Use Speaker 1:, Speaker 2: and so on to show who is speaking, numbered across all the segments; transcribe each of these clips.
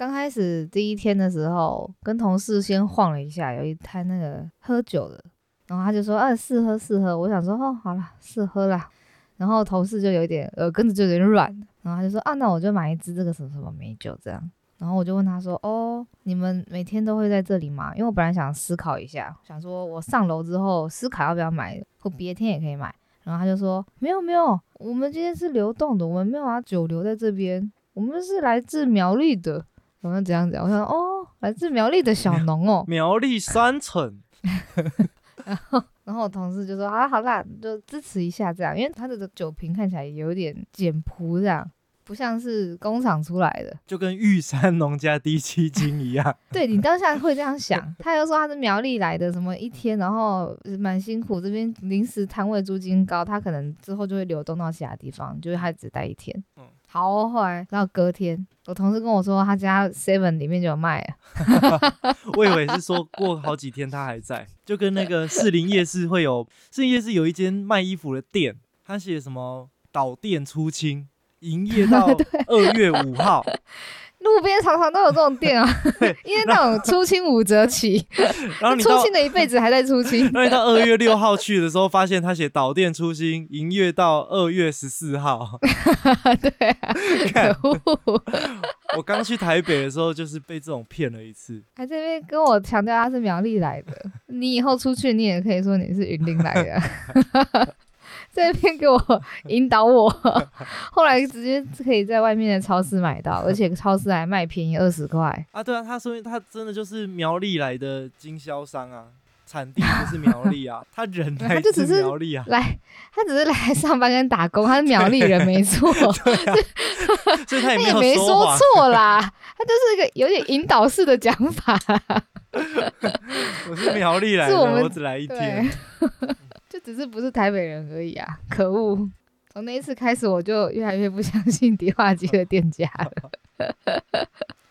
Speaker 1: 刚开始第一天的时候，跟同事先晃了一下，有一摊那个喝酒的，然后他就说啊试喝试喝，我想说哦好了试喝啦，然后同事就有点耳根子就有点软，然后他就说啊那我就买一支这个什么什么美酒这样，然后我就问他说哦你们每天都会在这里吗？因为我本来想思考一下，想说我上楼之后思考要不要买，或别天也可以买，然后他就说没有没有，我们今天是流动的，我们没有把酒留在这边，我们是来自苗栗的。我们怎样讲，我想哦，来自苗栗的小农哦，
Speaker 2: 苗栗三城。
Speaker 1: 然后，然后我同事就说啊，好啦，就支持一下这样，因为他的酒瓶看起来有点简朴，这样不像是工厂出来的，
Speaker 2: 就跟玉山农家第七金一样。
Speaker 1: 对你当下会这样想，他又说他是苗栗来的，什么一天，然后蛮辛苦，这边临时摊位租金高，他可能之后就会流动到其他地方，就是他只待一天。嗯。好，后来到隔天，我同事跟我说，他家 Seven 里面就有卖啊。
Speaker 2: 我以为是说过好几天他还在，就跟那个 士林夜市会有，士林夜市有一间卖衣服的店，他写什么导店出清，营业到 二月五号。
Speaker 1: 路边常常都有这种店啊，因为那种出清五折起，
Speaker 2: 然后你
Speaker 1: 出清的一辈子还在出清。
Speaker 2: 那你到二月六号去的时候，发现他写导店出清，营业到二月十四号。
Speaker 1: 对啊，可恶！
Speaker 2: 我刚去台北的时候，就是被这种骗了一次。
Speaker 1: 还这边跟我强调他是苗栗来的，你以后出去你也可以说你是云林来的。这边给我引导我，后来直接可以在外面的超市买到，而且超市还卖便宜二十块。
Speaker 2: 啊！对啊，他说他真的就是苗栗来的经销商啊，产地就是苗栗啊，他人来
Speaker 1: 就只是
Speaker 2: 苗栗啊，
Speaker 1: 来他只是来上班跟打工，他是苗栗人没错，
Speaker 2: 所以他
Speaker 1: 也没说错啦，他就是一个有点引导式的讲法。
Speaker 2: 我是苗栗来的，我只来一天。
Speaker 1: 就只是不是台北人而已啊！可恶，从那一次开始，我就越来越不相信迪化街的店家了。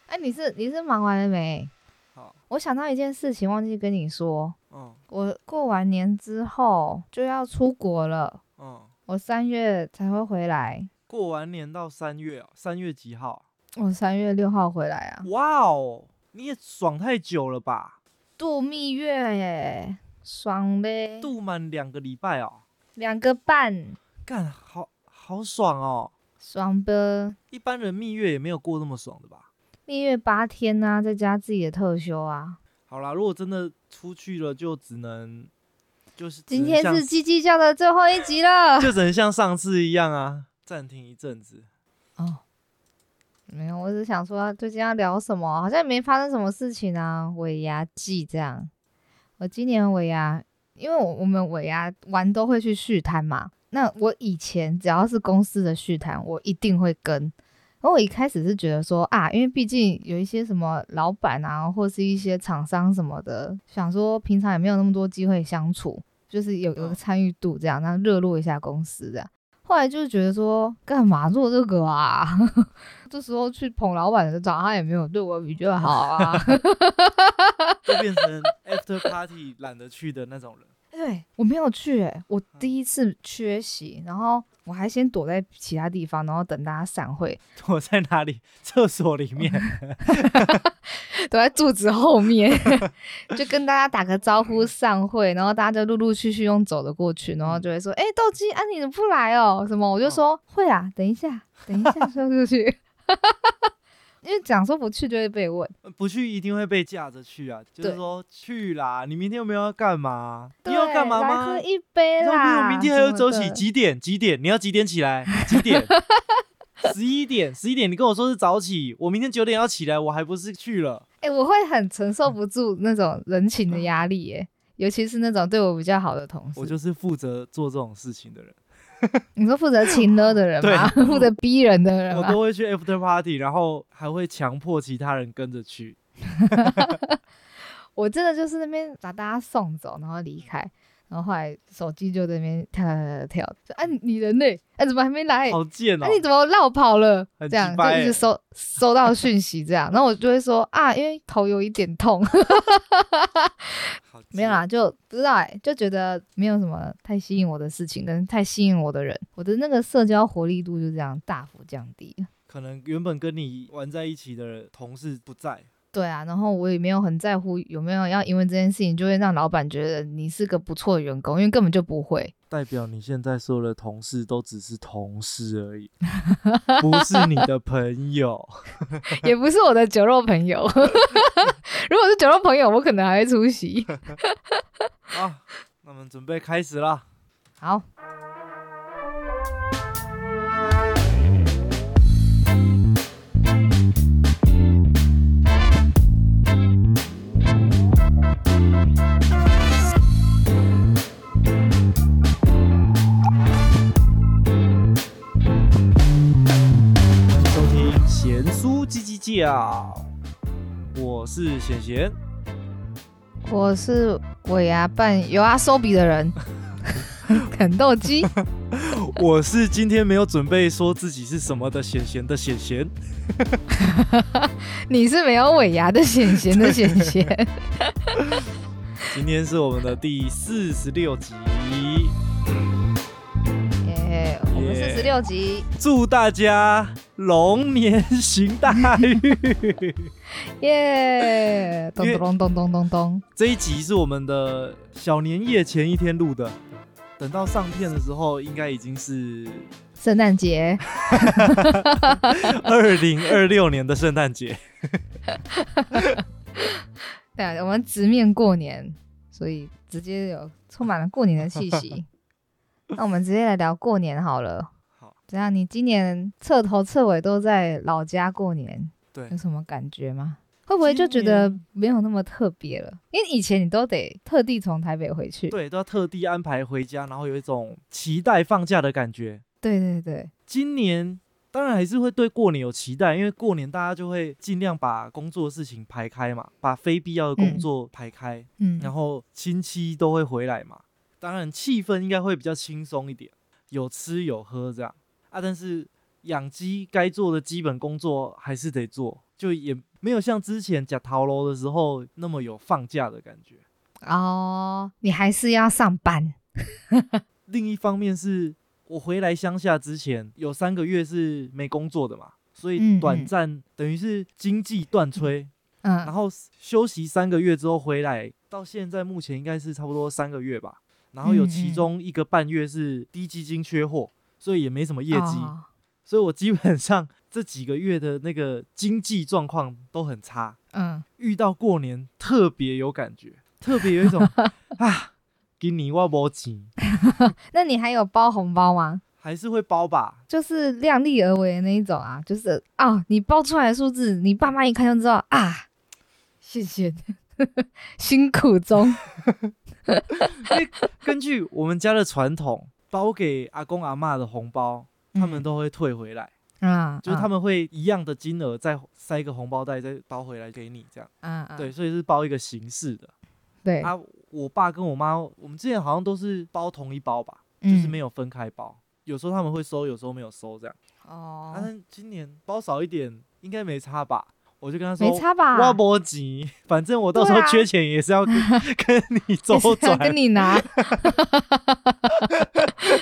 Speaker 1: 哎，你是你是忙完了没？好，我想到一件事情，忘记跟你说。嗯，我过完年之后就要出国了。嗯，我三月才会回来。
Speaker 2: 过完年到三月啊？三月几号？
Speaker 1: 我三月六号回来啊！
Speaker 2: 哇哦，你也爽太久了吧？
Speaker 1: 度蜜月耶！爽呗，
Speaker 2: 度满两个礼拜哦，
Speaker 1: 两个半，
Speaker 2: 干好好爽哦，
Speaker 1: 爽的。
Speaker 2: 一般人蜜月也没有过那么爽的吧？
Speaker 1: 蜜月八天啊，再加自己的特休啊。
Speaker 2: 好啦，如果真的出去了，就只能就是
Speaker 1: 今天是叽叽叫的最后一集了，
Speaker 2: 就只能像上次一样啊，暂停一阵子。哦，
Speaker 1: 没有，我只是想说最近要聊什么，好像没发生什么事情啊，尾牙季这样。我今年尾牙，因为我我们尾牙玩都会去续摊嘛。那我以前只要是公司的续摊，我一定会跟。然后我一开始是觉得说啊，因为毕竟有一些什么老板啊，或是一些厂商什么的，想说平常也没有那么多机会相处，就是有有个参与度这样，然后热络一下公司这样。后来就是觉得说，干嘛做这个啊？这时候去捧老板的早，他也没有对我比较好啊，
Speaker 2: 就变成 after party 懒得去的那种人。
Speaker 1: 对我没有去，我第一次缺席，然后我还先躲在其他地方，然后等大家散会。
Speaker 2: 躲在哪里？厕所里面，
Speaker 1: 躲在柱子后面，就跟大家打个招呼，散会，然后大家就陆陆续续用走的过去，然后就会说：“哎，斗鸡，啊，你怎么不来哦？”什么？我就说：“会啊，等一下，等一下，说出去。”因为讲说不去就会被问，
Speaker 2: 不去一定会被架着去啊。就是说去啦，你明天有没有要干嘛？你要干嘛吗？
Speaker 1: 喝一杯啦。
Speaker 2: 明天还要走起几点？几点？你要几点起来？几点？十一点，十一点。你跟我说是早起，我明天九点要起来，我还不是去了？
Speaker 1: 哎，我会很承受不住那种人情的压力，哎，尤其是那种对我比较好的同事。
Speaker 2: 我就是负责做这种事情的人。
Speaker 1: 你说负责请勒的人吗？负责逼人的人
Speaker 2: 我都会去 after party，然后还会强迫其他人跟着去。
Speaker 1: 我真的就是那边把大家送走，然后离开。然后后来手机就在那边跳跳跳，说：“啊，你人呢？哎，怎么还没来？
Speaker 2: 好贱哦！
Speaker 1: 你怎么绕跑了？这样就一直收收到讯息，这样。然后我就会说：啊，因为头有一点痛。没有啦，就不知道哎，就觉得没有什么太吸引我的事情，跟太吸引我的人，我的那个社交活力度就这样大幅降低。
Speaker 2: 可能原本跟你玩在一起的同事不在，
Speaker 1: 对啊，然后我也没有很在乎有没有要因为这件事情就会让老板觉得你是个不错的员工，因为根本就不会。
Speaker 2: 代表你现在所有的同事都只是同事而已，不是你的朋友。
Speaker 1: 也不是我的酒肉朋友。如果是酒肉朋友，我可能还会出席。
Speaker 2: 好，那我们准备开始啦。
Speaker 1: 好，
Speaker 2: 叽叽叫，我是贤贤。
Speaker 1: 我是尾牙扮有阿收比的人，肯豆鸡。
Speaker 2: 我是今天没有准备说自己是什么的贤贤的贤贤。
Speaker 1: 你是没有尾牙的显贤的显贤。
Speaker 2: 今天是我们的第四十六集，
Speaker 1: 耶，我们四十六集，
Speaker 2: 祝大家龙年行大运。
Speaker 1: 耶，咚咚咚咚咚咚。
Speaker 2: 这一集是我们的小年夜前一天录的，等到上片的时候，应该已经是
Speaker 1: 圣诞节，
Speaker 2: 二零二六年的圣诞节。
Speaker 1: 对啊，我们直面过年，所以直接有充满了过年的气息。那我们直接来聊过年好了。
Speaker 2: 好，
Speaker 1: 怎样？你今年彻头彻尾都在老家过年，
Speaker 2: 对
Speaker 1: 有，什么感觉吗？会不会就觉得没有那么特别了？因为以前你都得特地从台北回去。
Speaker 2: 对，都要特地安排回家，然后有一种期待放假的感觉。
Speaker 1: 对对对，
Speaker 2: 今年当然还是会对过年有期待，因为过年大家就会尽量把工作的事情排开嘛，把非必要的工作排开，
Speaker 1: 嗯，
Speaker 2: 然后亲戚都会回来嘛，当然气氛应该会比较轻松一点，有吃有喝这样啊。但是养鸡该做的基本工作还是得做，就也没有像之前假逃楼的时候那么有放假的感觉。
Speaker 1: 哦，你还是要上班。
Speaker 2: 另一方面是我回来乡下之前有三个月是没工作的嘛，所以
Speaker 1: 嗯
Speaker 2: 短
Speaker 1: 嗯
Speaker 2: 暂等于是经济断炊，然
Speaker 1: 嗯，
Speaker 2: 后休息三个月之后回来，到现在目前应该是差不多三个月吧。然后有
Speaker 1: 嗯
Speaker 2: 其
Speaker 1: 嗯
Speaker 2: 中一个半月是低基金缺货，所以也没什么业绩，
Speaker 1: 哦
Speaker 2: 所以我基本上这几个月的那个经济状况都很差。
Speaker 1: 嗯，
Speaker 2: 遇到过年特别有感觉，特别有一种 啊，给你我没钱，
Speaker 1: 那你还有包红包吗？
Speaker 2: 还是会包吧。
Speaker 1: 就是量力而为的那一种啊，就是啊，你包出来的数字，你爸妈一看就知道啊，谢谢，辛苦中，
Speaker 2: 根据我们家的传统，包给阿公阿妈的红包，他们
Speaker 1: 嗯
Speaker 2: 都会退回来，
Speaker 1: 啊，
Speaker 2: 就是他
Speaker 1: 们
Speaker 2: 们会一样的金额再塞一个红包袋，再包回来给你，这样。
Speaker 1: 啊啊，
Speaker 2: 对，所以是包一个形式的。
Speaker 1: 对，
Speaker 2: 啊，我爸跟我妈，我们之前好像都是包同一包吧，
Speaker 1: 嗯
Speaker 2: 就是没有分开包。有时候他们会收，有时候没有收，这样。
Speaker 1: 哦
Speaker 2: 但是今年包少一点，应该没差吧？我就跟他说，
Speaker 1: 没差吧？
Speaker 2: 我没急，反正我到时候缺钱也是要跟 跟你周转。
Speaker 1: 跟你拿。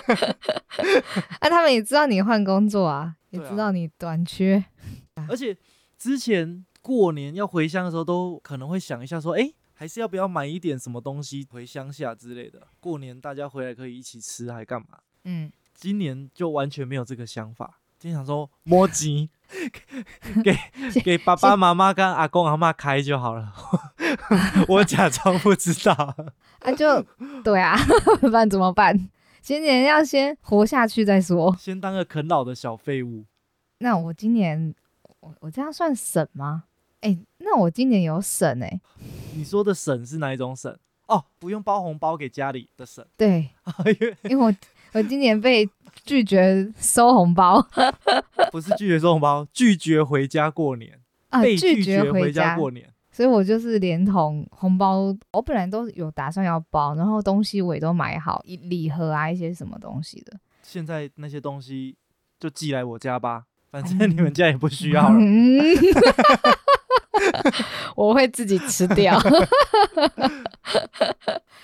Speaker 1: 啊，他们也知道你换工作啊，也知道你短缺。
Speaker 2: 而且之前过年要回乡的时候，都可能会想一下说，哎、还是要不要买一点什么东西回乡下之类的。过年大家回来可以一起吃，还干嘛？
Speaker 1: 嗯，
Speaker 2: 今年就完全没有这个想法，今天想说摸鸡，给 给爸爸妈妈跟阿公阿妈开就好了，我假装不知道。
Speaker 1: 啊，就对啊，不然怎么办？今年要先活下去再说。
Speaker 2: 先当个啃老的小废物，
Speaker 1: 那我今年，我我这样算省吗？哎、那我今年有省哎、
Speaker 2: 你说的省是哪一种省？哦，不用包红包给家里的省，
Speaker 1: 对，
Speaker 2: 因为
Speaker 1: 我我今年被拒绝收红包
Speaker 2: 不是拒绝收红包，拒绝回家过年，
Speaker 1: 啊，
Speaker 2: 被
Speaker 1: 拒
Speaker 2: 拒绝
Speaker 1: 回
Speaker 2: 家过年。
Speaker 1: 所以我就是连同红包，我本来都有打算要包，然后东西我也都买好，一礼盒啊一些什么东西的。
Speaker 2: 现在那些东西就寄来我家吧，反
Speaker 1: 嗯
Speaker 2: 正你们家也不需要了。
Speaker 1: 嗯，我会自己吃掉。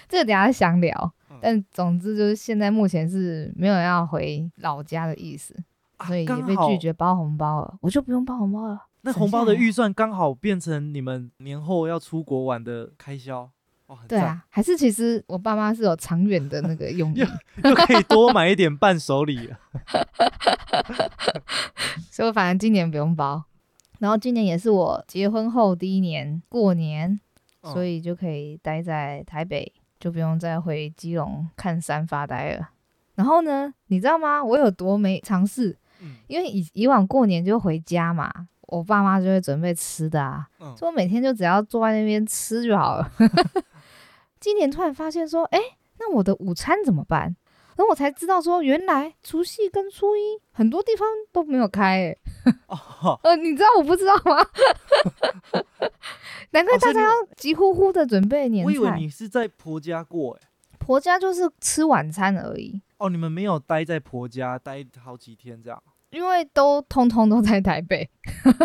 Speaker 1: 这个等下详聊
Speaker 2: 嗯，
Speaker 1: 但总之就是现在目前是没有要回老家的意思。
Speaker 2: 啊
Speaker 1: 所以也被拒绝包红包了，我就不用包红包了。省
Speaker 2: 那红包的预算刚好变成你们年后要出国玩的开销，哇，
Speaker 1: 对啊，还是其实我爸妈是有长远的那个用意，
Speaker 2: 又可以 多买一点伴手礼了。
Speaker 1: 所以我反正今年不用包。然后今年也是我结婚后第一年过年，所
Speaker 2: 嗯
Speaker 1: 以就可以待在台北，就不用再回基隆看山发呆了。然后呢，你知道吗？我有多没尝试，
Speaker 2: 嗯
Speaker 1: 因为以以往过年就回家嘛，我爸妈就会准备吃的啊，
Speaker 2: 嗯
Speaker 1: 所以我每天就只要坐在那边吃就好了。今年突然发现说，哎、那我的午餐怎么办？然后我才知道说，原来除夕跟初一很多地方都没有开、欸，
Speaker 2: 哦，
Speaker 1: 呃，你知道我不知道吗？难怪大家要急呼呼的准备年
Speaker 2: 我以为。你是在婆家过哎。
Speaker 1: 婆家就是吃晚餐而已，
Speaker 2: 哦，你们没有待在婆家待好几天这样？
Speaker 1: 因为都通通都在台北。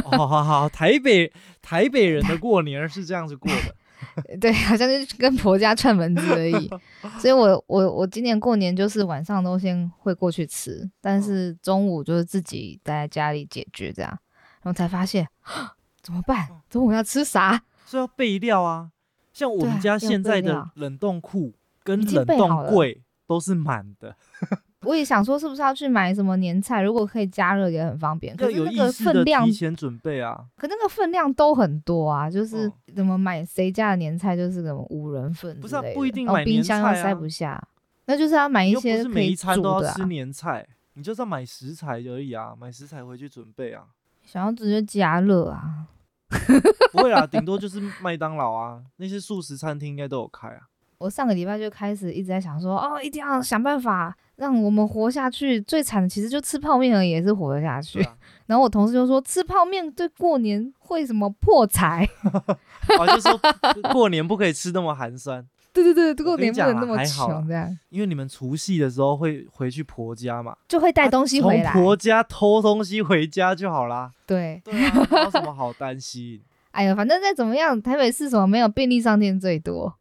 Speaker 2: 好，好好，台北台北人的过年是这样子过的。
Speaker 1: 对，好像是跟婆家串门子而已。所以我我我今年过年就是晚上都先会过去吃，但是中午就是自己待在家里解决这样，然后才发现 怎么办？中午要吃啥？
Speaker 2: 是要备料啊。像我们家现在的冷冻库跟冷冻柜都是满的，
Speaker 1: 我也想说是不是要去买什么年菜？如果可以加热也很方便。可是那个分量
Speaker 2: 提，前准备啊。
Speaker 1: 可那个分量都很多啊，就是
Speaker 2: 嗯
Speaker 1: 怎么买谁家的年菜就是什么五人份之
Speaker 2: 不是啊不一定买
Speaker 1: 冰箱又塞不下，那就是要买一些可以
Speaker 2: 每一餐
Speaker 1: 煮的、啊
Speaker 2: 都要吃。年菜，你就是要买食材而已啊，买食材回去准备啊。
Speaker 1: 想要直接加热啊，
Speaker 2: 不会啦，顶多就是麦当劳啊，那些素食餐厅应该都有开啊。
Speaker 1: 我上个礼拜就开始一直在想说，哦，一定要想办法让我们活下去。最惨的其实就吃泡面而已，也是活得下去。
Speaker 2: 啊，
Speaker 1: 然后我同事就说，吃泡面对过年会什么破财？
Speaker 2: 哦，就说过年不可以吃那么寒酸，
Speaker 1: 对对对，过年不能那么穷，这样
Speaker 2: 因为你们除夕的时候会回去婆家嘛，
Speaker 1: 就会带东西回来。
Speaker 2: 从婆家偷东西回家就好啦。
Speaker 1: 对，
Speaker 2: 对啊，没有什么好担心。
Speaker 1: 哎呀，反正再怎么样，台北市什么没有便利商店最多。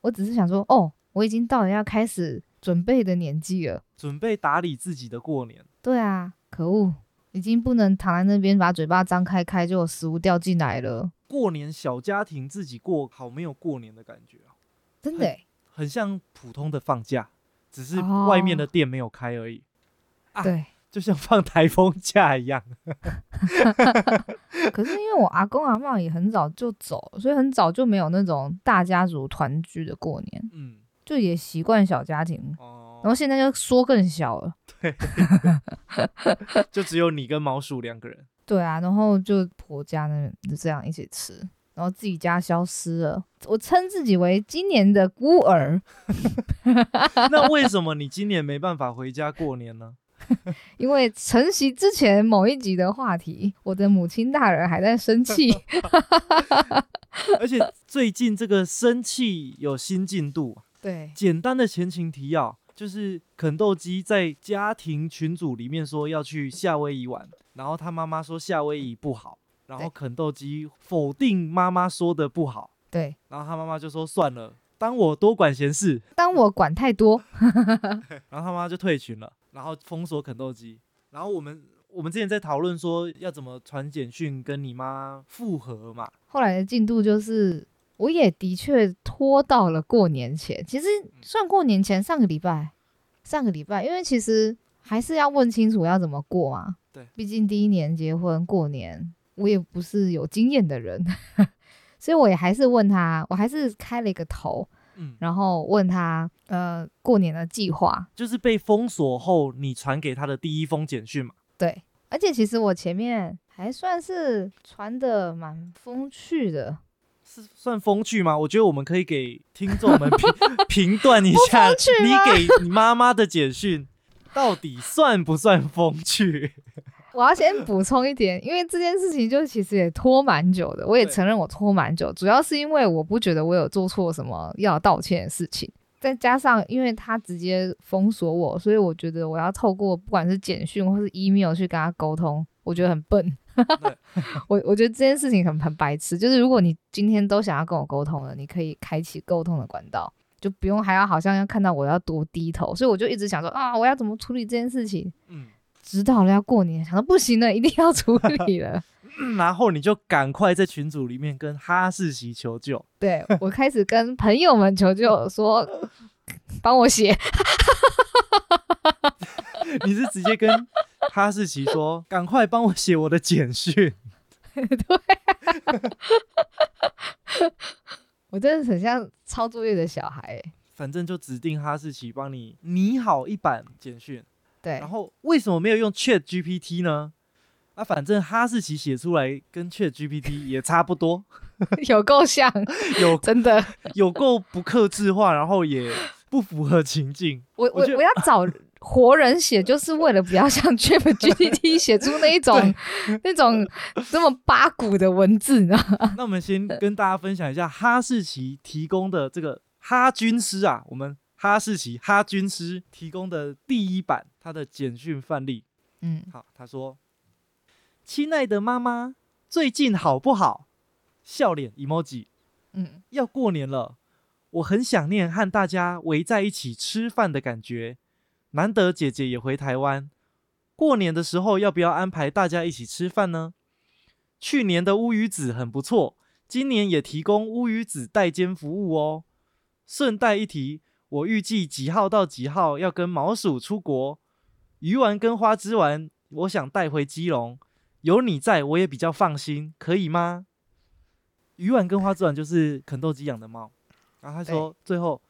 Speaker 1: 我只是想说，哦，我已经到了要开始准备的年纪了。
Speaker 2: 准备打理自己的过年，
Speaker 1: 对啊，可恶，已经不能躺在那边把嘴巴张开开就有食物掉进来了，
Speaker 2: 过年小家庭自己过好没有过年的感觉啊，
Speaker 1: 真的欸、
Speaker 2: 很像普通的放假，只是
Speaker 1: 哦
Speaker 2: 外面的店没有开而已，啊
Speaker 1: 对。
Speaker 2: 就像放台风假一样。
Speaker 1: 可是因为我阿公阿妈也很早就走，所以很早就没有那种大家族团聚的过年，
Speaker 2: 嗯，
Speaker 1: 就也习惯小家庭。
Speaker 2: 哦
Speaker 1: 然，后现在就缩更小了，对
Speaker 2: 就只有你跟毛鼠两个人。
Speaker 1: 对啊，然后就婆家那边就这样一起吃，然后自己家消失了。我称自己为今年的孤儿，
Speaker 2: 那为什么你今年没办法回家过年呢？
Speaker 1: 因为承袭之前某一集的话题，我的母亲大人还在生气。
Speaker 2: 而且最近这个生气有新进度。
Speaker 1: 对，
Speaker 2: 简单的前情提要就是肯豆基在家庭群组里面说要去夏威夷玩，然后他妈妈说夏威夷不好，然后肯豆基否定妈妈说的不好，
Speaker 1: 对，
Speaker 2: 然后他妈妈就说算了，当我多管闲事，
Speaker 1: 当我管太多，
Speaker 2: 然后他妈妈就退群了，然后封锁肯豆基，然后我们我们之前在讨论说要怎么传简讯跟你妈复合嘛，
Speaker 1: 后来的进度就是，我也的确拖到了过年前。其实算过年前，上个礼拜，上个礼拜，因为其实还是要问清楚要怎么过嘛。
Speaker 2: 对，
Speaker 1: 毕竟第一年结婚过年，我也不是有经验的人，所以我也还是问他，我还是开了一个头，
Speaker 2: 嗯，
Speaker 1: 然后问他，呃，过年的计划。
Speaker 2: 就是被封锁后你传给他的第一封简讯嘛，
Speaker 1: 对，而且其实我前面还算是传的蛮风趣的。
Speaker 2: 是算风趣吗？我觉得我们可以给听众们 评评断一下，你给你妈妈的简讯到底算不算风趣？
Speaker 1: 我要先补充一点，因为这件事情就其实也拖蛮久的，我也承认我拖蛮久，主要是因为我不觉得我有做错什么要道歉的事情，再加上因为他直接封锁我，所以我觉得我要透过不管是简讯或是 email 去跟他沟通，我觉得很笨。我我觉得这件事情很很白痴，就是如果你今天都想要跟我沟通了，你可以开启沟通的管道，就不用还要好像要看到我要多低头，所以我就一直想说啊，我要怎么处理这件事情。
Speaker 2: 嗯，
Speaker 1: 知道了要过年，想到不行了，一定要处 理了。
Speaker 2: 然后你就赶快在群组里面跟哈士奇求救。
Speaker 1: 对我开始跟朋友们求救，说 帮我写。
Speaker 2: 你是直接跟哈士奇说，赶快帮我写我的简讯。
Speaker 1: 对，我真的很像抄作业的小孩欸。
Speaker 2: 反正就指定哈士奇帮你拟好一版简讯。
Speaker 1: 对
Speaker 2: 然，后为什么没有用 Chat GPT 呢？啊，反正哈士奇写出来跟 Chat GPT 也差不多，
Speaker 1: 有够像，
Speaker 2: 有
Speaker 1: 真的。
Speaker 2: 有够不克制化，然后也不符合情境。
Speaker 1: 我我
Speaker 2: 我
Speaker 1: 我要找活人写，就是为了不要像 Chat GPT 写出那一种 那种这么八股的文字，你知道吗？
Speaker 2: 那我们先跟大家分享一下哈士奇提供的这个哈军师啊，我们哈士奇哈军师提供的第一版他的简讯范例。
Speaker 1: 嗯，
Speaker 2: 好，他说：“亲爱的妈妈，最近好不好？”笑脸 emoji。
Speaker 1: 嗯，
Speaker 2: 要过年了，我很想念和大家围在一起吃饭的感觉。难得姐姐也回台湾，过年的时候要不要安排大家一起吃饭呢？去年的乌鱼子很不错，今年也提供乌鱼子代煎服务哦。顺带一提，我预计几号到几号要跟毛鼠出国，鱼丸跟花枝丸，我想带回基隆。有你在，我也比较放心，可以吗？鱼丸跟花枝丸就是肯豆基养的猫。然后他说，最后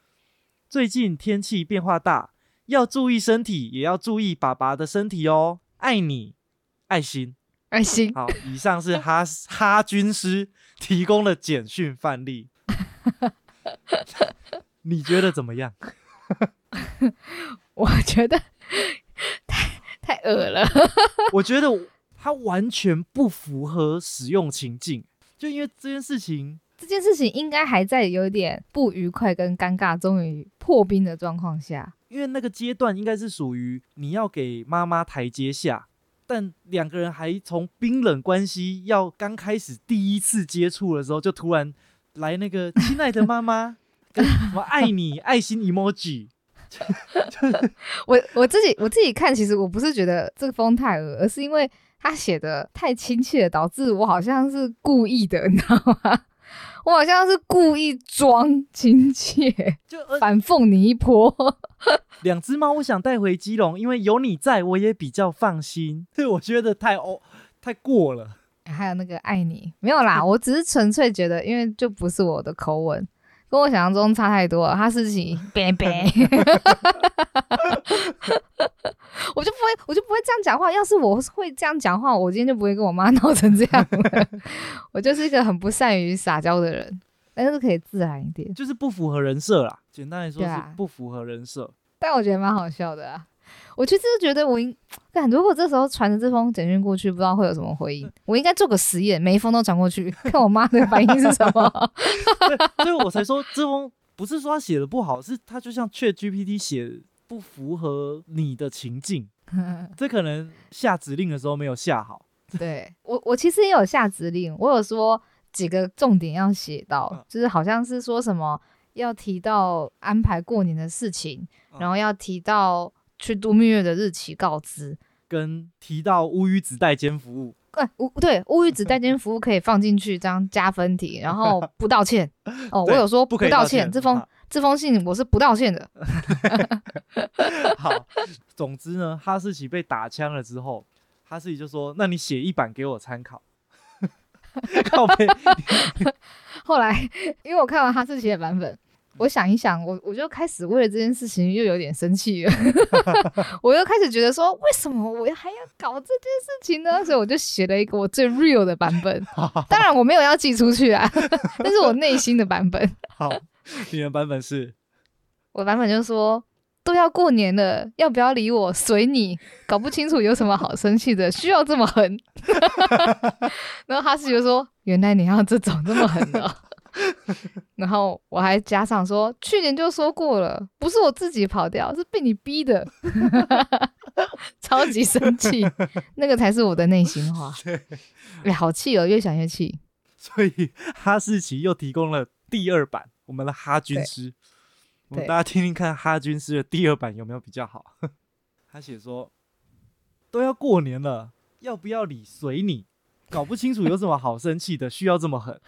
Speaker 2: 最近天气变化大，要注意身体，也要注意爸爸的身体哦。爱你，爱心。
Speaker 1: 爱心。
Speaker 2: 好，以上是哈哈军师提供的简讯范例，你觉得怎么样？
Speaker 1: 我觉得太太恶了。
Speaker 2: 我觉得它完全不符合使用情境，就因为这件事情，
Speaker 1: 这件事情应该还在有点不愉快跟尴尬，终于破冰的状况下。
Speaker 2: 因为那个阶段应该是属于你要给妈妈台阶下，但两个人还从冰冷关系要刚开始第一次接触的时候，就突然来那个亲爱的妈妈，跟什么爱你爱心 emoji，
Speaker 1: 我我自己我自己看，其实我不是觉得这个风太恶，而是因为他写的太亲切，导致我好像是故意的，你知道吗？我好像是故意装亲切，
Speaker 2: 就呃
Speaker 1: 反讽你一波。
Speaker 2: 两只猫，我想带回基隆，因为有你在，我也比较放心。对，我觉得太哦太过了。
Speaker 1: 还有那个爱你，没有啦，我只是纯粹觉得，因为就不是我的口吻，跟我想象中差太多了。他事情 别别，我就不会，我就不会这样讲话。要是我会这样讲话，我今天就不会跟我妈闹成这样了。我就是一个很不善于撒娇的人，但是可以自然一点。
Speaker 2: 就是不符合人设啦。简单来说是不符合人设。
Speaker 1: 但我觉得蛮好笑的啊。我其实觉得我应，干如果这时候传着这封简讯过去，不知道会有什么回应。我应该做个实验，每一封都传过去，看我妈的反应是什么。
Speaker 2: 对，所以我才说这封不是说他写的不好，是他就像 Chat GPT 写不符合你的情境，这可能下指令的时候没有下好。
Speaker 1: 对我，我其实也有下指令，我有说几个重点要写到，
Speaker 2: 嗯
Speaker 1: 就是好像是说什么要提到安排过年的事情，
Speaker 2: 嗯
Speaker 1: 然后要提到去度蜜月的日期告知。
Speaker 2: 跟提到乌鱼子代煎服务，
Speaker 1: 对，乌对乌鱼子代煎服务可以放进去，这样加分题，然后不道歉。哦，我有说
Speaker 2: 不
Speaker 1: 道
Speaker 2: 歉。
Speaker 1: 这封
Speaker 2: 好
Speaker 1: 这封信我是不道歉的。
Speaker 2: 好，总之呢，哈士奇被打枪了之后，哈士奇就说：“那你写一版给我参考。”靠背，
Speaker 1: 后来，因为我看完哈士奇的版本，我想一想，我我就开始为了这件事情又有点生气了，我又开始觉得说，为什么我还要搞这件事情呢？所以我就写了一个我最 real 的版本，当然我没有要寄出去啊，但是我内心的版本，
Speaker 2: 好，你的版本是
Speaker 1: 我版本就说。都要过年了，要不要理我？随你，搞不清楚有什么好生气的，需要这么狠？然后哈士奇就说：“原来你要这种这么狠的哦。” 然后我还加上说：“去年就说过了，不是我自己跑掉，是被你逼的。” 超级生气，那个才是我的内心话。哎，好气哦，越想越气。
Speaker 2: 所以哈士奇又提供了第二版，我们的哈军师，我们大家听听看哈军师的第二版有没有比较好。他写说：“都要过年了，要不要理随你，搞不清楚有什么好生气的，需要这么狠。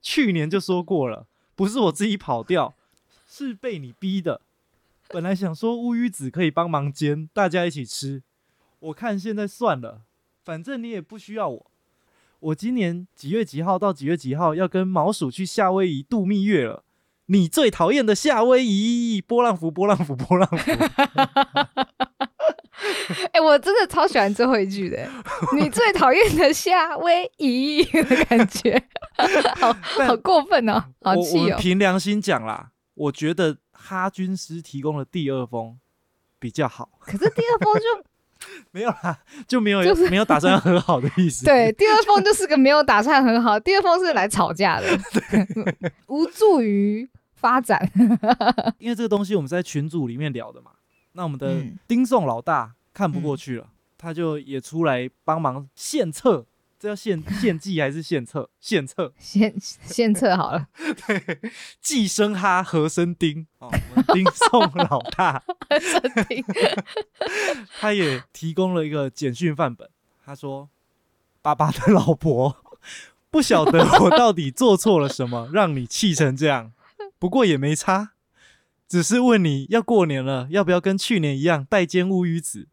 Speaker 2: 去年就说过了，不是我自己跑掉，是被你逼的。本来想说乌鱼子可以帮忙煎，大家一起吃。我看现在算了，反正你也不需要我。我今年几月几号到几月几号要跟毛鼠去夏威夷度蜜月了。你最讨厌的夏威夷波浪服，波浪服，波浪符。
Speaker 1: 哎、我真的超喜欢最后一句的，你最讨厌的夏威夷的感觉，好 好过分哦，好气哦。
Speaker 2: 凭良心讲啦，我觉得哈军师提供的第二封比较好。
Speaker 1: 可是第二封就
Speaker 2: 没有啦，就没有、
Speaker 1: 就是
Speaker 2: 没有打算要和好的意思。
Speaker 1: 对，第二封就是个没有打算很好，第二封是来吵架的，无助于发展。
Speaker 2: 因为这个东西我们是在群组里面聊的嘛，那我们的
Speaker 1: 嗯
Speaker 2: 丁宋老大看不过去了，他就也出来帮忙献策，这叫献献计还是献策？献策，
Speaker 1: 献献策好了，对
Speaker 2: 既生哈和生丁哦，我们丁宋老大
Speaker 1: 和生丁
Speaker 2: 他也提供了一个简讯范本，他说：“爸爸的老婆，不晓得我到底做错了什么，让你气成这样。不过也没差，只是问你要过年了，要不要跟去年一样带煎乌鱼子？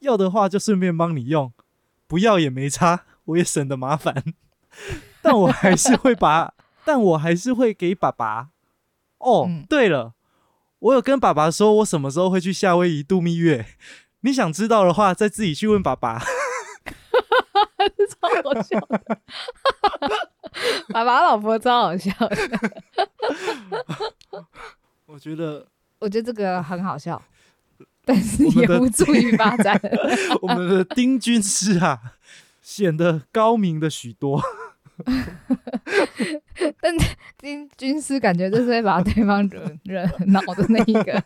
Speaker 2: 要的话就顺便帮你用，不要也没差，我也省得麻烦。但我还是会把，但我还是会给爸爸。哦，
Speaker 1: 嗯
Speaker 2: 对了。”我有跟爸爸说，我什么时候会去夏威夷度蜜月。你想知道的话，再自己去问爸爸。
Speaker 1: 超好笑的，爸爸老婆超好笑的，
Speaker 2: 我觉得
Speaker 1: 我觉得这个很好笑，但是也无助于发展。
Speaker 2: 我们的丁军师啊，显得高明的许多。
Speaker 1: 但丁军师感觉就是会把对方惹惹恼的那一个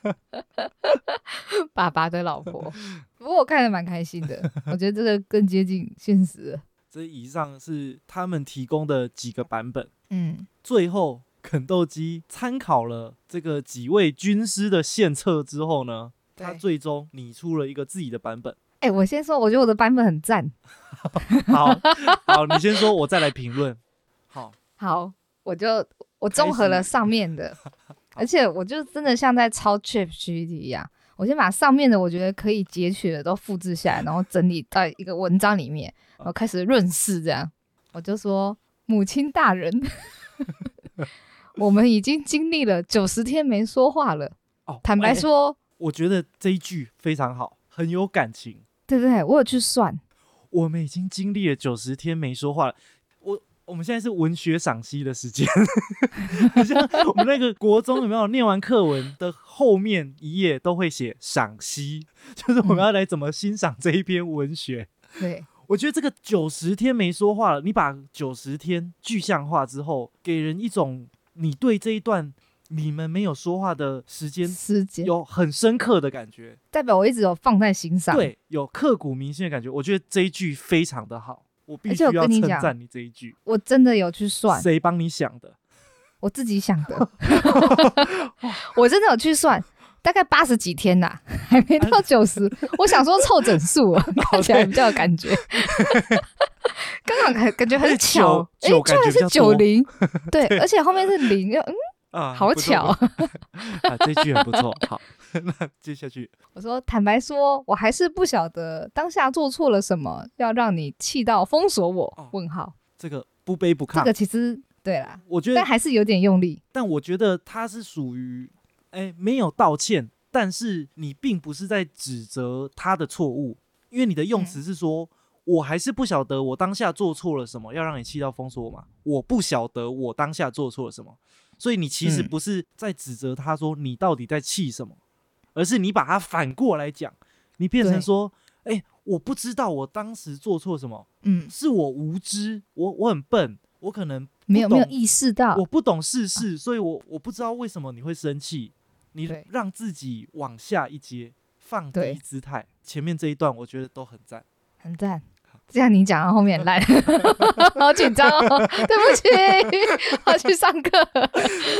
Speaker 1: 爸爸的老婆。不过我看的蛮开心的，我觉得这个更接近现实了。
Speaker 2: 这以上是他们提供的几个版本。
Speaker 1: 嗯，
Speaker 2: 最后，肯豆基参考了这个几位军师的献策之后呢，他最终拟出了一个自己的版本。
Speaker 1: 哎、我先说，我觉得我的版本很赞。
Speaker 2: 好好，你先说，我再来评论。好，
Speaker 1: 好，我就我综合了上面的，而且我就真的像在抄 Chip GPT 一样，我先把上面的我觉得可以截取的都复制下来，然后整理到一个文章里面，然后开始润饰。这样，我就说母亲大人，我们已经经历了九十天没说话了。
Speaker 2: 哦，
Speaker 1: 坦白
Speaker 2: 哎
Speaker 1: 说，
Speaker 2: 我觉得这一句非常好，很有感情。
Speaker 1: 对不对？我有去算，
Speaker 2: 我们已经经历了九十天没说话了。我我们现在是文学赏析的时间，好像我们那个国中有没有念完课文的后面一页都会写赏析，就是我们要来怎么欣赏这一篇文学。
Speaker 1: 对，
Speaker 2: 我觉得这个九十天没说话了，你把九十天具象化之后，给人一种你对这一段你们没有说话的时间
Speaker 1: 时间
Speaker 2: 有很深刻的感觉。
Speaker 1: 代表我一直有放在心上。，
Speaker 2: 对，有刻骨铭心的感觉。我觉得这一句非常的好，我必须要称赞你这一句。
Speaker 1: 我真的有去算，
Speaker 2: 谁帮你想的？
Speaker 1: 我自己想的，我真的有去算，大概八十几天呐、还没到九十。我想说凑整数啊，看起来比较有感觉。刚好感感觉很巧，哎、居然是九零，对，而且后面是零，嗯，
Speaker 2: 啊，
Speaker 1: 好巧。
Speaker 2: 啊！这句很不错。好，那接下去
Speaker 1: 我说坦白说，我还是不晓得当下做错了什么，要让你气到封锁我？
Speaker 2: 哦
Speaker 1: 问号，
Speaker 2: 这个不卑不亢这，
Speaker 1: 个其实对啦，
Speaker 2: 我觉得，
Speaker 1: 但还是有点用力。
Speaker 2: 但我觉得他是属于哎没有道歉，但是你并不是在指责他的错误，因为你的用词是说。我还是不晓得我当下做错了什么，要让你气到封锁我嘛？我不晓得我当下做错了什么，所以你其实
Speaker 1: 嗯
Speaker 2: 不是在指责他说你到底在气什么，而是你把它反过来讲，你变成说，哎、我不知道我当时做错什么，
Speaker 1: 嗯，
Speaker 2: 是我无知，我我很笨，我可能
Speaker 1: 没有没有意识到
Speaker 2: 我，不懂世事，所以我我不知道为什么你会生气。你让自己往下一阶，放低姿态。前面这一段我觉得都很赞。
Speaker 1: 很赞。这样你讲到后面很烂，好紧张哦，对不起，我要去上课。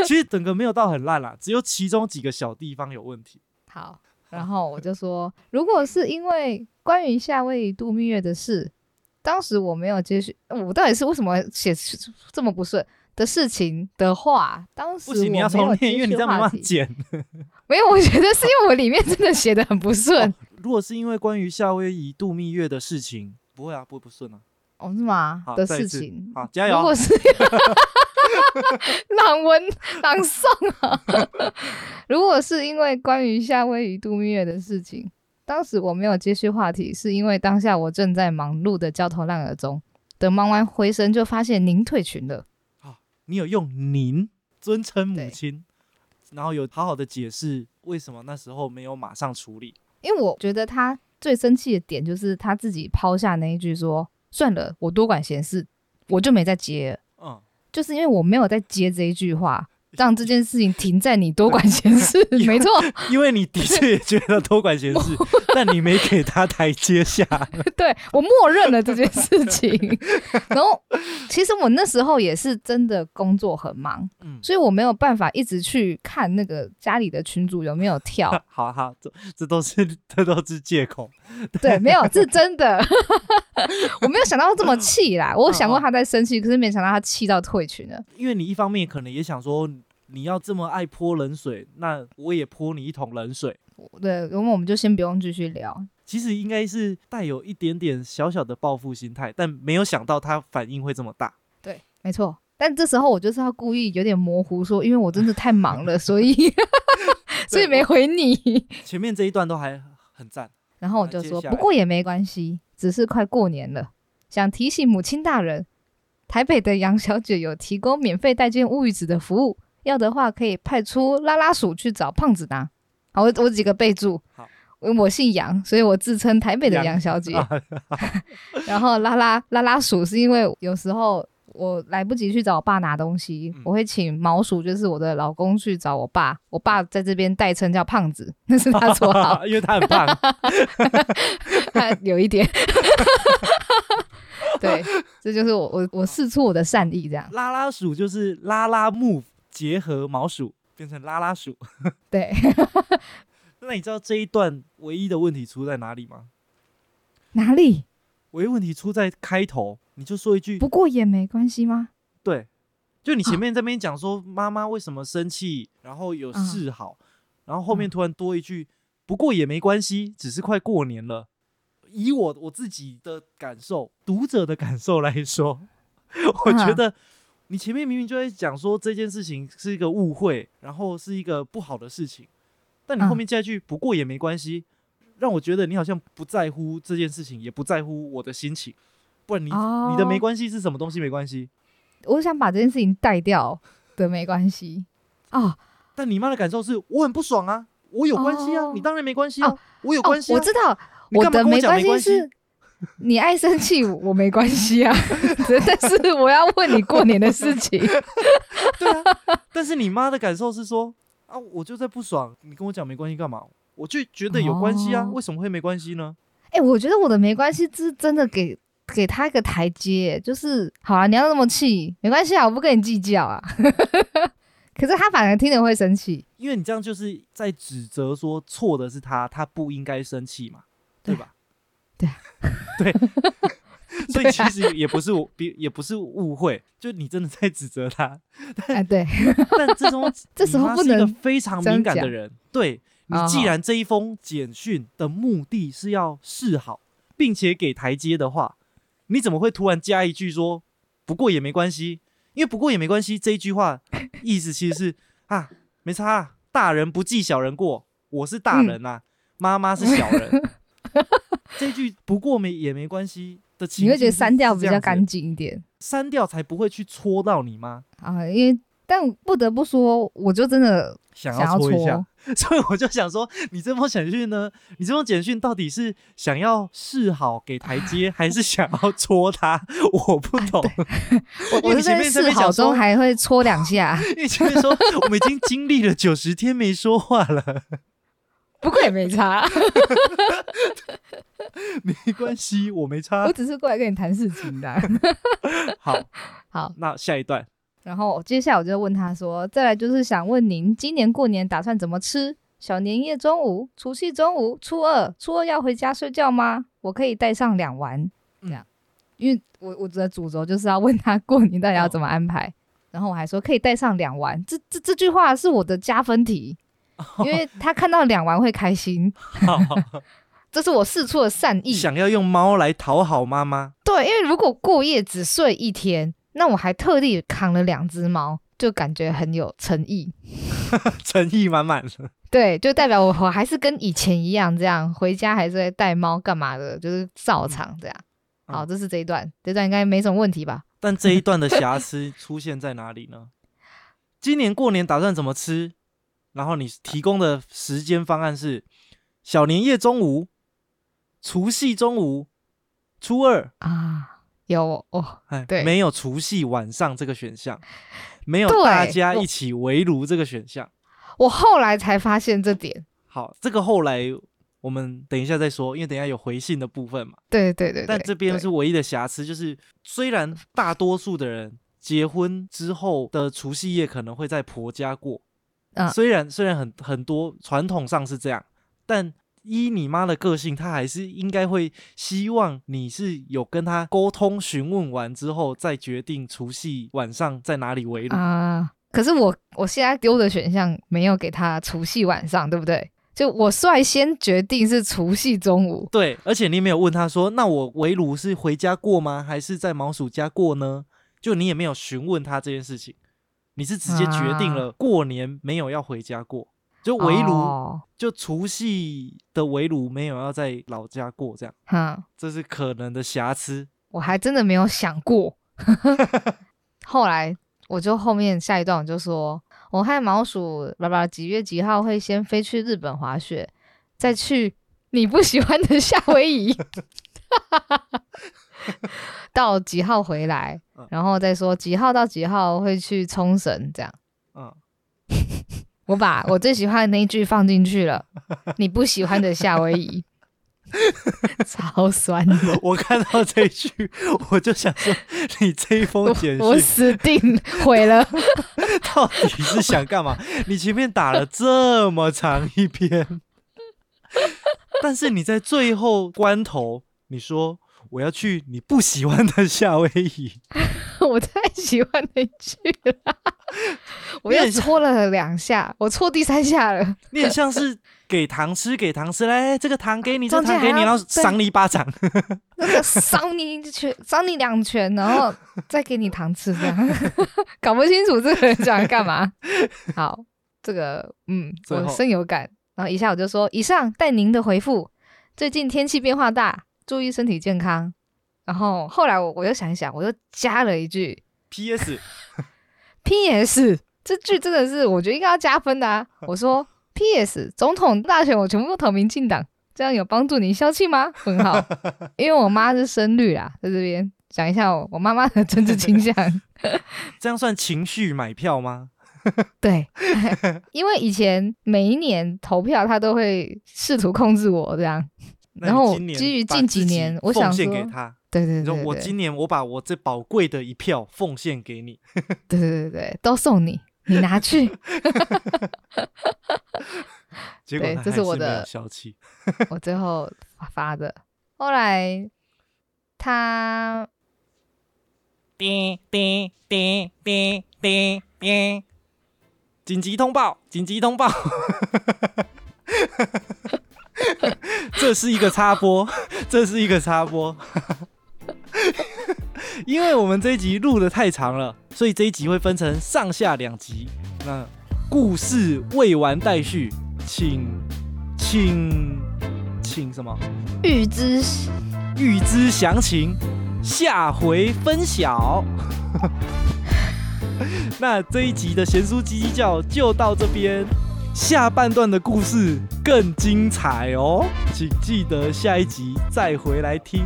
Speaker 2: 其实整个没有到很烂啦，只有其中几个小地方有问题。
Speaker 1: 好，然后我就说，如果是因为关于夏威夷度蜜月的事，当时我没有接续，我到底是为什么写这么不顺的事情的话，当时
Speaker 2: 不行，你要
Speaker 1: 我没有
Speaker 2: 重念，因为你这样没办
Speaker 1: 话题
Speaker 2: 法剪。
Speaker 1: 没有，我觉得是因为我里面真的写的很不顺
Speaker 2: 如果是因为关于夏威夷度蜜月的事情，不会啊，不会不顺啊。
Speaker 1: 哦，是吗？的事情。
Speaker 2: 好，加油啊！
Speaker 1: 如果是 朗文朗诵啊，如果是因为关于夏威夷度蜜月的事情，当时我没有接续话题，是因为当下我正在忙碌的焦头烂额中。等忙完回神，就发现您退群了。
Speaker 2: 你有用您尊称母亲，然后有好好的解释为什么那时候没有马上处理。
Speaker 1: 因为我觉得他最生气的点就是他自己抛下那一句说：“算了，我多管闲事。”我就没再接了，
Speaker 2: 嗯，
Speaker 1: 就是因为我没有再接这一句话，让这件事情停在你多管闲事。没错，
Speaker 2: 因为你的确也觉得多管闲事，但你没给他台阶下。
Speaker 1: 对我默认了这件事情。然后，其实我那时候也是真的工作很忙，
Speaker 2: 嗯，
Speaker 1: 所以我没有办法一直去看那个家里的群主有没有跳。
Speaker 2: 好好，这这都是这都是借口。
Speaker 1: 对，没有，是真的。我没有想到这么气啦，我想过他在生气，可是没想到他气到退群了。
Speaker 2: 因为你一方面可能也想说，你要这么爱泼冷水，那我也泼你一桶冷水。
Speaker 1: 对，那么我们就先不用继续聊。
Speaker 2: 其实应该是带有一点点小小的报复心态，但没有想到他反应会这么大。
Speaker 1: 对，没错。但这时候我就是要故意有点模糊说，因为我真的太忙了，所以 所以没回你。
Speaker 2: 前面这一段都还很赞。
Speaker 1: 然后我就说，不过也没关系，只是快过年了，想提醒母亲大人，台北的杨小姐有提供免费代件乌鱼子的服务，要的话可以派出拉拉鼠去找胖子拿。好，我我几个备注
Speaker 2: 好。
Speaker 1: 我我姓杨，所以我自称台北的
Speaker 2: 杨
Speaker 1: 杨小姐。
Speaker 2: 啊
Speaker 1: 然后拉拉拉拉鼠是因为有时候我来不及去找我爸拿东西，
Speaker 2: 嗯
Speaker 1: 我会请毛鼠，就是我的老公去找我爸。我爸在这边代称叫胖子，那是他绰号。
Speaker 2: 因为他很胖。
Speaker 1: 他有一点，对，这就是我我我试出我的善意，这样
Speaker 2: 拉拉鼠就是拉拉木结合毛鼠变成拉拉鼠。
Speaker 1: 对，
Speaker 2: 那你知道这一段唯一的问题出在哪里吗？
Speaker 1: 哪里？
Speaker 2: 唯一问题出在开头，你就说一句
Speaker 1: 不过也没关系吗？
Speaker 2: 对，就你前面这边讲说妈妈为什么生气，然后有
Speaker 1: 嗯
Speaker 2: 示好，然后后面突然多一句，不过也没关系，只是快过年了。以我我自己的感受，读者的感受来说，我觉
Speaker 1: 嗯
Speaker 2: 得你前面明明就在讲说这件事情是一个误会，然后是一个不好的事情，但你后
Speaker 1: 嗯
Speaker 2: 面加一句不过也没关系，让我觉得你好像不在乎这件事情，也不在乎我的心情。不然你、你的没
Speaker 1: 哦
Speaker 2: 关系是什么东西没关系？
Speaker 1: 我想把这件事情带掉的没关系哦
Speaker 2: 但你妈的感受是我很不爽啊，我有关系啊，
Speaker 1: 哦
Speaker 2: 你当然没关系啊，
Speaker 1: 哦
Speaker 2: 我有
Speaker 1: 哦
Speaker 2: 关系啊，
Speaker 1: 我知道
Speaker 2: 我
Speaker 1: 的没
Speaker 2: 关系？
Speaker 1: 是 你爱生气，我没关系啊，但是我要问你过年的事情。
Speaker 2: 对啊，但是你妈的感受是说啊，我就在不爽，你跟我讲没关系干嘛？我就觉得有关系啊，
Speaker 1: 哦
Speaker 2: 为什么会没关系呢？
Speaker 1: 哎、我觉得我的没关系，是真的给给他一个台阶，就是好啊，你要那么气，没关系啊，我不跟你计较啊。可是他反而听了会生气，
Speaker 2: 因为你这样就是在指责说错的是他，他不应该生气嘛，对吧？
Speaker 1: 对
Speaker 2: 对，所以其实也不是我，别也不是误会，就你真的在指责他。
Speaker 1: 哎，对，
Speaker 2: 但这种
Speaker 1: 这时候
Speaker 2: 是一个
Speaker 1: 不能
Speaker 2: 非常敏感的人，对你
Speaker 1: 哦
Speaker 2: 既然这一封简讯的目的是要示好，并且给台阶的话，你怎么会突然加一句说不过也没关系？因为不过也没关系这一句话意思其实是啊没差、啊，大人不计小人过，我是大人呐、啊，妈妈是小人。这句不过没也没关系的情，
Speaker 1: 你会觉得删掉比较干净一点
Speaker 2: 删掉才不会去戳到你吗？
Speaker 1: 啊，因为但不得不说，我就真的
Speaker 2: 想
Speaker 1: 想要
Speaker 2: 戳一下，，所以我就想说，你这封简讯呢？你这封简讯到底是想要示好给台阶，还是想要戳他？我不懂。
Speaker 1: 我我在示好中还会戳两下，
Speaker 2: 因为前面说我们已经经历了九十天没说话了，
Speaker 1: 不过也没差，
Speaker 2: 没关系，我没差。
Speaker 1: 我。只是过来跟你谈事情的。
Speaker 2: 好，
Speaker 1: 好，
Speaker 2: 那下一段。
Speaker 1: 然后接下来我就问他说：“再来就是想问您，今年过年打算怎么吃？小年夜中午、除夕中午、初二，初二要回家睡觉吗？我可以带上两丸，这样，因为我我的主轴就是要问他过年到底要怎么安排，然后我还说可以带上两丸，这这这句话是我的加分题，因为他看到两玩会开心，这是我试出的善意，
Speaker 2: 想要用猫来讨好妈妈。
Speaker 1: 对，因为如果过夜只睡一天，那我还特地扛了两只猫，就感觉很有诚意，
Speaker 2: 诚意满满。
Speaker 1: 对，就代表我我还是跟以前一样，这样回家还是会带猫干嘛的，就是照常这样。好，这是这一段，这段应该没什么问题吧？
Speaker 2: 但这一段的瑕疵出现在哪里呢？今年过年打算怎么吃？然后你提供的时间方案是小年夜中午。除夕中午，初二
Speaker 1: 啊，有哦，哎，对，
Speaker 2: 没有除夕晚上这个选项，没有大家一起围炉这个选项。
Speaker 1: 我后来才发现这点。
Speaker 2: 好，这个后来我们等一下再说，因为等一下有回信的部分嘛。
Speaker 1: 对对对。
Speaker 2: 但这边是唯一的瑕疵，就是虽然大多数的人结婚之后的除夕夜可能会在婆家过，啊，虽然虽然很很多传统上是这样，但。依你妈的个性，她还是应该会希望你是有跟她沟通询问完之后，再决定除夕晚上在哪里围炉
Speaker 1: 啊。可是我我现在丢的选项没有给她除夕晚上，对不对？就我率先决定是除夕中午。
Speaker 2: 对，而且你没有问他说，那我围炉是回家过吗？还是在毛鼠家过呢？就你也没有询问他这件事情，你是直接决定了过年没有要回家过。就围炉，就除夕的围炉没有要在老家过，这样，哈，这是可能的瑕疵。
Speaker 1: 我还真的没有想过。后来我就后面下一段我就说，我和毛鼠爸爸几月几号会先飞去日本滑雪，再去你不喜欢的夏威夷，到几号回来，然后再说几号到几号会去冲绳，这样，嗯。我把我最喜欢的那一句放进去了，你不喜欢的夏威夷，超酸的。
Speaker 2: 我看到这句，我就想说，你这一封简讯，
Speaker 1: 我死定毁了。
Speaker 2: 到底是想干嘛？你前面打了这么长一篇，但是你在最后关头，你说我要去你不喜欢的夏威夷。
Speaker 1: 我太喜欢你去了，我又搓了两下，我搓第三下了。
Speaker 2: 你很像是给糖吃，给糖吃来，这个糖给你，这个糖给你，然后赏你一巴掌，
Speaker 1: 那个赏你一拳，赏你两拳，然后再给你糖吃，这样搞不清楚这个人想干嘛。好，这个嗯，我深有感。然后一下我就说，以上待您的回复。最近天气变化大，注意身体健康。然后后来我我又想一想，我又加了一句
Speaker 2: P.S.，P.S.
Speaker 1: 这句真的是我觉得应该要加分的啊！我说 P.S. 总统大选我全部都投民进党，这样有帮助你消气吗？很好，因为我妈是深绿啦，在这边讲一下我我妈妈的政治倾向，
Speaker 2: 这样算情绪买票吗？
Speaker 1: 对，因为以前每一年投票他都会试图控制我这样，然后基于近几年，我想
Speaker 2: 献给他。
Speaker 1: 对对对，
Speaker 2: 我今年我把我这宝贵的一票奉献给你。
Speaker 1: 对对对对，都送你，你拿去。
Speaker 2: 结果
Speaker 1: 这是我的
Speaker 2: 消气。
Speaker 1: 我最后发的，后来他
Speaker 2: 叮叮叮叮叮叮，紧急通报！紧急通报！这是一个插播，这是一个插播。因为我们这一集录的太长了，所以这一集会分成上下两集。那故事未完待续，请请请什么？
Speaker 1: 预知
Speaker 2: 预知详情，下回分晓。那这一集的贤叔鸡鸡叫就到这边，下半段的故事更精彩哦，请记得下一集再回来听。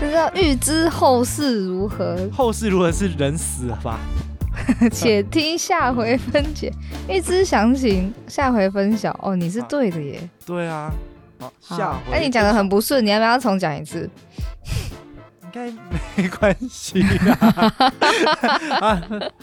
Speaker 1: 就是要预知后事如何，
Speaker 2: 后事如何是人死了吧？
Speaker 1: 且听下回分解，预知详情，下回分晓。哦，你是对的耶。
Speaker 2: 对啊，好，下回。
Speaker 1: 哎，你讲的很不顺，你要不要重讲一次？
Speaker 2: 应该没关系啊。